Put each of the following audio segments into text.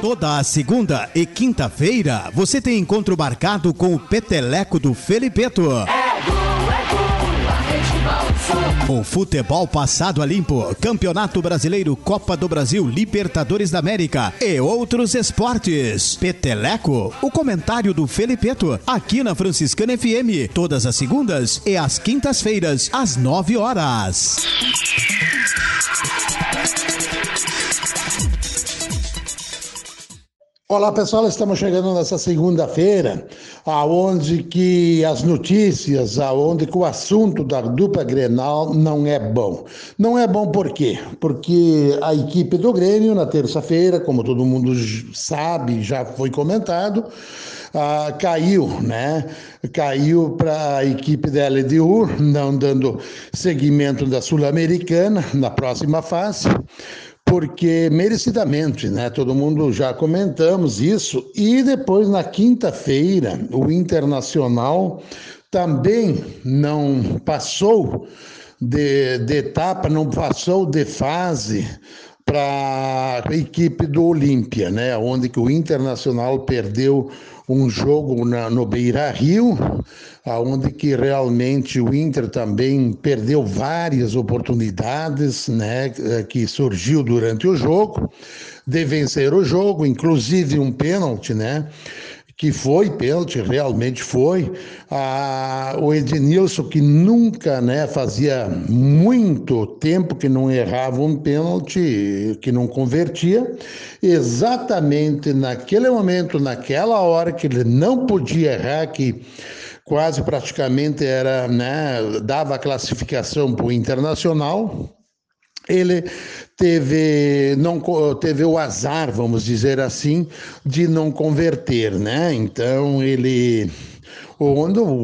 Toda a segunda e quinta-feira você tem encontro marcado com o Peteleco do Felipeto. É o futebol passado a limpo, Campeonato Brasileiro, Copa do Brasil, Libertadores da América e outros esportes. Peteleco, o comentário do Felipeto, aqui na Franciscana FM, todas as segundas e às quintas-feiras, às nove horas. Olá pessoal, estamos chegando nessa segunda-feira, aonde que as notícias, aonde que o assunto da dupla Grenal não é bom. Não é bom por quê? Porque a equipe do Grêmio na terça-feira, como todo mundo sabe, já foi comentado, ah, caiu, né? Caiu para a equipe da LDU, não dando seguimento da Sul-Americana na próxima fase porque merecidamente, né? Todo mundo já comentamos isso. E depois, na quinta-feira, o Internacional também não passou de, de etapa, não passou de fase para a equipe do Olímpia, né? Onde que o Internacional perdeu um jogo na, no Beira Rio, onde que realmente o Inter também perdeu várias oportunidades, né, que surgiu durante o jogo de vencer o jogo, inclusive um pênalti, né? que foi pênalti, realmente foi. Ah, o Ednilson, que nunca né, fazia muito tempo que não errava um pênalti, que não convertia, exatamente naquele momento, naquela hora que ele não podia errar, que quase praticamente era, né, dava classificação para o Internacional, ele teve não teve o azar, vamos dizer assim, de não converter, né? Então ele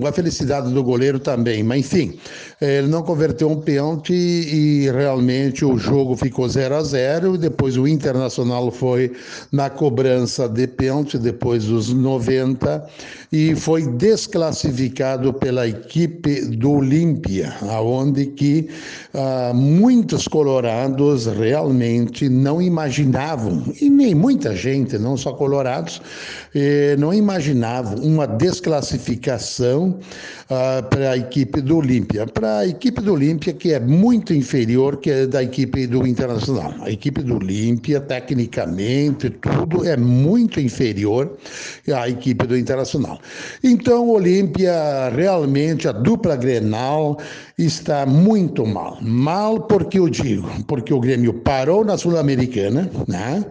a felicidade do goleiro também, mas enfim, ele não converteu um pênalti e realmente o jogo ficou 0 a 0 e depois o Internacional foi na cobrança de pênalti depois dos 90 e foi desclassificado pela equipe do Olímpia, aonde que ah, muitos colorados realmente não imaginavam, e nem muita gente, não só colorados, eh, não imaginavam uma desclassificação ah, para a equipe do Olímpia. Para a equipe do Olímpia, que é muito inferior que a da equipe do Internacional. A equipe do Olímpia, tecnicamente, tudo é muito inferior à equipe do Internacional. Então, o Olímpia, realmente, a dupla Grenal está muito mal. Mal porque eu digo, porque o Grêmio parou na Sul-Americana, né?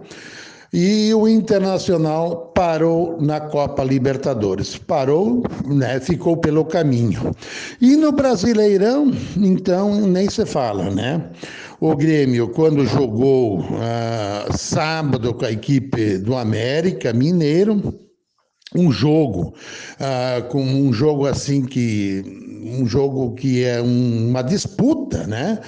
E o Internacional parou na Copa Libertadores. Parou, né, ficou pelo caminho. E no Brasileirão, então, nem se fala, né? O Grêmio, quando jogou ah, sábado com a equipe do América Mineiro, um jogo, ah, com um jogo assim que um jogo que é um, uma disputa, né?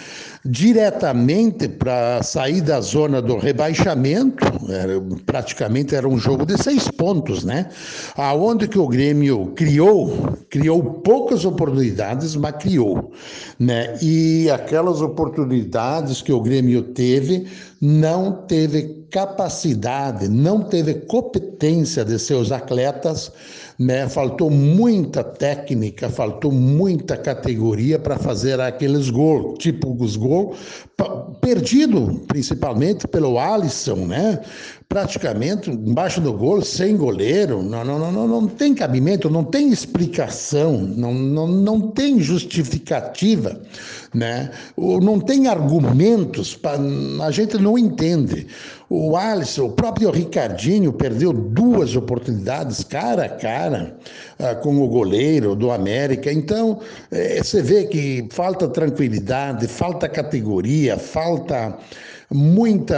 Diretamente para sair da zona do rebaixamento, era, praticamente era um jogo de seis pontos, né? Aonde que o Grêmio criou, criou poucas oportunidades, mas criou, né? E aquelas oportunidades que o Grêmio teve, não teve capacidade, não teve competência de seus atletas né? Faltou muita técnica, faltou muita categoria para fazer aqueles gols, tipo os gols perdido principalmente pelo Alisson, né? Praticamente embaixo do gol, sem goleiro, não, não, não, não, não tem cabimento, não tem explicação, não, não, não tem justificativa, né? Não tem argumentos, pra, a gente não entende. O Alisson, o próprio Ricardinho perdeu duas oportunidades cara a cara ah, com o goleiro do América. Então, eh, você vê que falta tranquilidade, falta categoria, falta muita.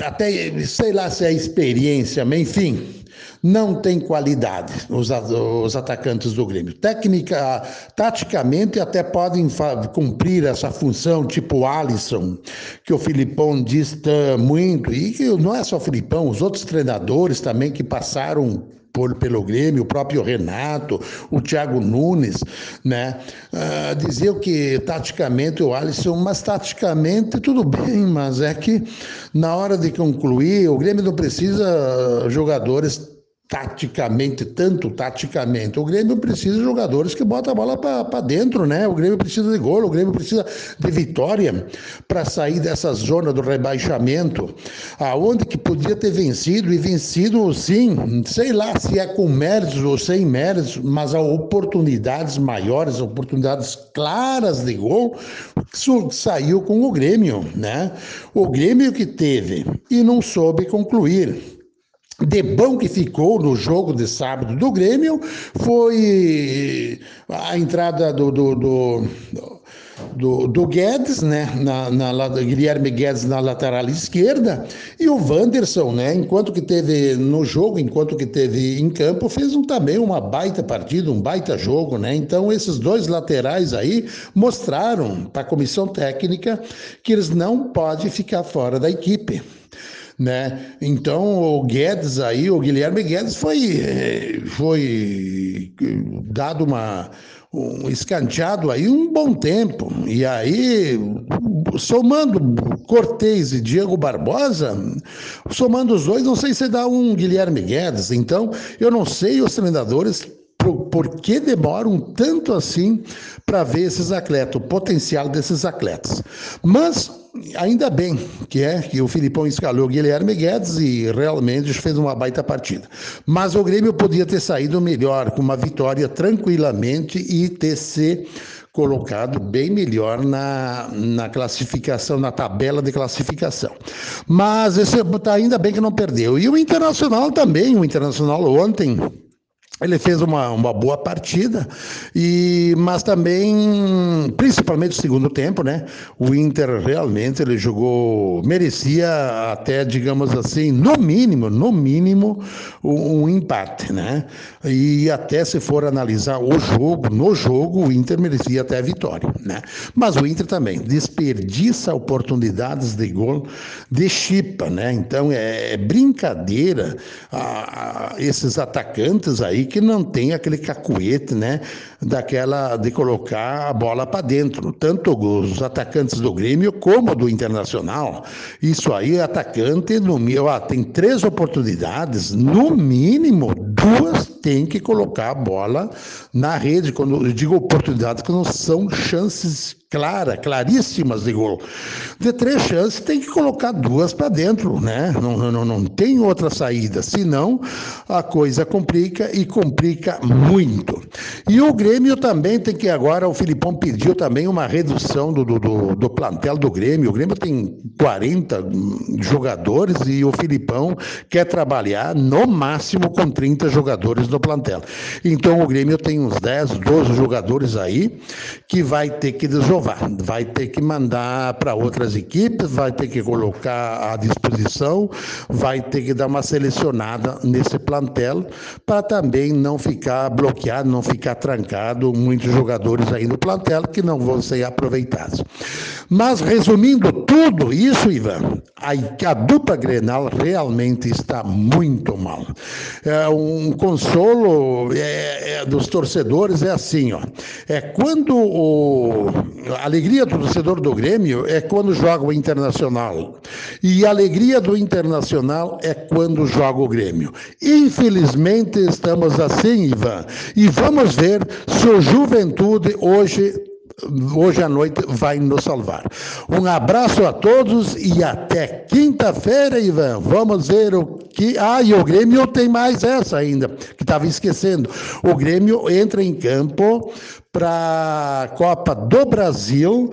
Até sei lá se é experiência, mas enfim, não tem qualidade os, os atacantes do Grêmio. Técnica, taticamente até podem cumprir essa função, tipo Alisson, que o Filipão diz muito, e não é só o Filipão, os outros treinadores também que passaram por, pelo Grêmio, o próprio Renato, o Thiago Nunes, né? Uh, diziam que taticamente o Alisson, mas taticamente tudo bem, mas é que na hora de concluir, o Grêmio não precisa jogadores taticamente, tanto taticamente. O Grêmio precisa de jogadores que botam a bola para dentro, né? O Grêmio precisa de gol, o Grêmio precisa de vitória para sair dessa zona do rebaixamento, aonde que podia ter vencido e vencido sim, sei lá se é com méritos ou sem méritos, mas há oportunidades maiores, oportunidades claras de gol, saiu com o Grêmio, né? O Grêmio que teve e não soube concluir de bom que ficou no jogo de sábado do Grêmio foi a entrada do, do, do, do, do Guedes, né, na, na, Guilherme Guedes na lateral esquerda, e o Wanderson, né, enquanto que teve no jogo, enquanto que teve em campo, fez um, também uma baita partida, um baita jogo, né, então esses dois laterais aí mostraram para a comissão técnica que eles não podem ficar fora da equipe né? Então o Guedes aí, o Guilherme Guedes foi foi dado uma um escanteado aí um bom tempo. E aí, somando Cortez e Diego Barbosa, somando os dois, não sei se dá um Guilherme Guedes. Então, eu não sei os treinadores por, por que demoram tanto assim para ver esses atletas, o potencial desses atletas. Mas ainda bem que é que o Filipão escalou Guilherme Guedes e realmente fez uma baita partida. Mas o Grêmio podia ter saído melhor, com uma vitória tranquilamente e ter se colocado bem melhor na, na classificação, na tabela de classificação. Mas esse, tá, ainda bem que não perdeu. E o Internacional também, o Internacional ontem ele fez uma, uma boa partida, e, mas também, principalmente o segundo tempo, né? O Inter realmente ele jogou, merecia até, digamos assim, no mínimo, no mínimo, um, um empate, né? E até se for analisar o jogo, no jogo, o Inter merecia até a vitória, né? Mas o Inter também desperdiça oportunidades de gol de chipa, né? Então é, é brincadeira a, a, esses atacantes aí que não tem aquele cacuete, né? Daquela de colocar a bola para dentro. Tanto os atacantes do Grêmio como do Internacional. Isso aí, atacante, no meu, tem três oportunidades, no mínimo duas tem que colocar a bola na rede. Quando eu digo oportunidades, que não são chances clara, claríssimas de gol. De três chances, tem que colocar duas para dentro, né? Não, não, não tem outra saída, senão a coisa complica e complica muito. E o Grêmio também tem que agora, o Filipão pediu também uma redução do, do, do plantel do Grêmio. O Grêmio tem 40 jogadores e o Filipão quer trabalhar no máximo com 30 jogadores no plantel. Então o Grêmio tem uns 10, 12 jogadores aí que vai ter que desovar vai ter que mandar para outras equipes, vai ter que colocar à disposição, vai ter que dar uma selecionada nesse plantel para também não ficar bloqueado, não ficar trancado muitos jogadores aí no plantel que não vão ser aproveitados. Mas resumindo tudo isso, Ivan, a, dupla Grenal realmente está muito mal. É um consolo é, é, dos torcedores é assim, ó. É quando o, a alegria do torcedor do Grêmio é quando joga o Internacional. E a alegria do Internacional é quando joga o Grêmio. Infelizmente estamos assim, Ivan. E vamos ver se o Juventude hoje hoje à noite vai nos salvar. Um abraço a todos e até quinta-feira, Ivan. Vamos ver o que. Ah, e o Grêmio tem mais essa ainda, que estava esquecendo. O Grêmio entra em campo para a Copa do Brasil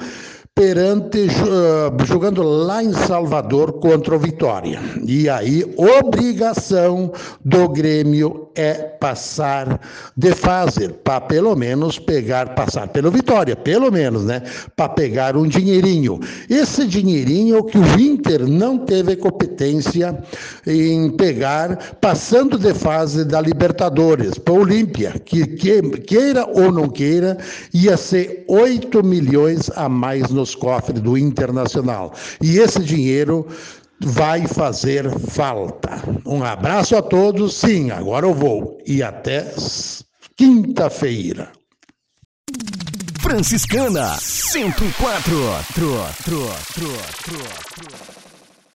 perante uh, jogando lá em Salvador contra o Vitória. E aí, obrigação do Grêmio é passar de fase, para pelo menos pegar, passar pelo Vitória, pelo menos, né? Para pegar um dinheirinho. Esse dinheirinho que o Inter não teve competência em pegar, passando de fase da Libertadores para Olímpia, que, que queira ou não queira, ia ser 8 milhões a mais no nos cofres do Internacional. E esse dinheiro vai fazer falta. Um abraço a todos. Sim, agora eu vou. E até quinta-feira. Franciscana 104. Tro, tro, tro, tro, tro.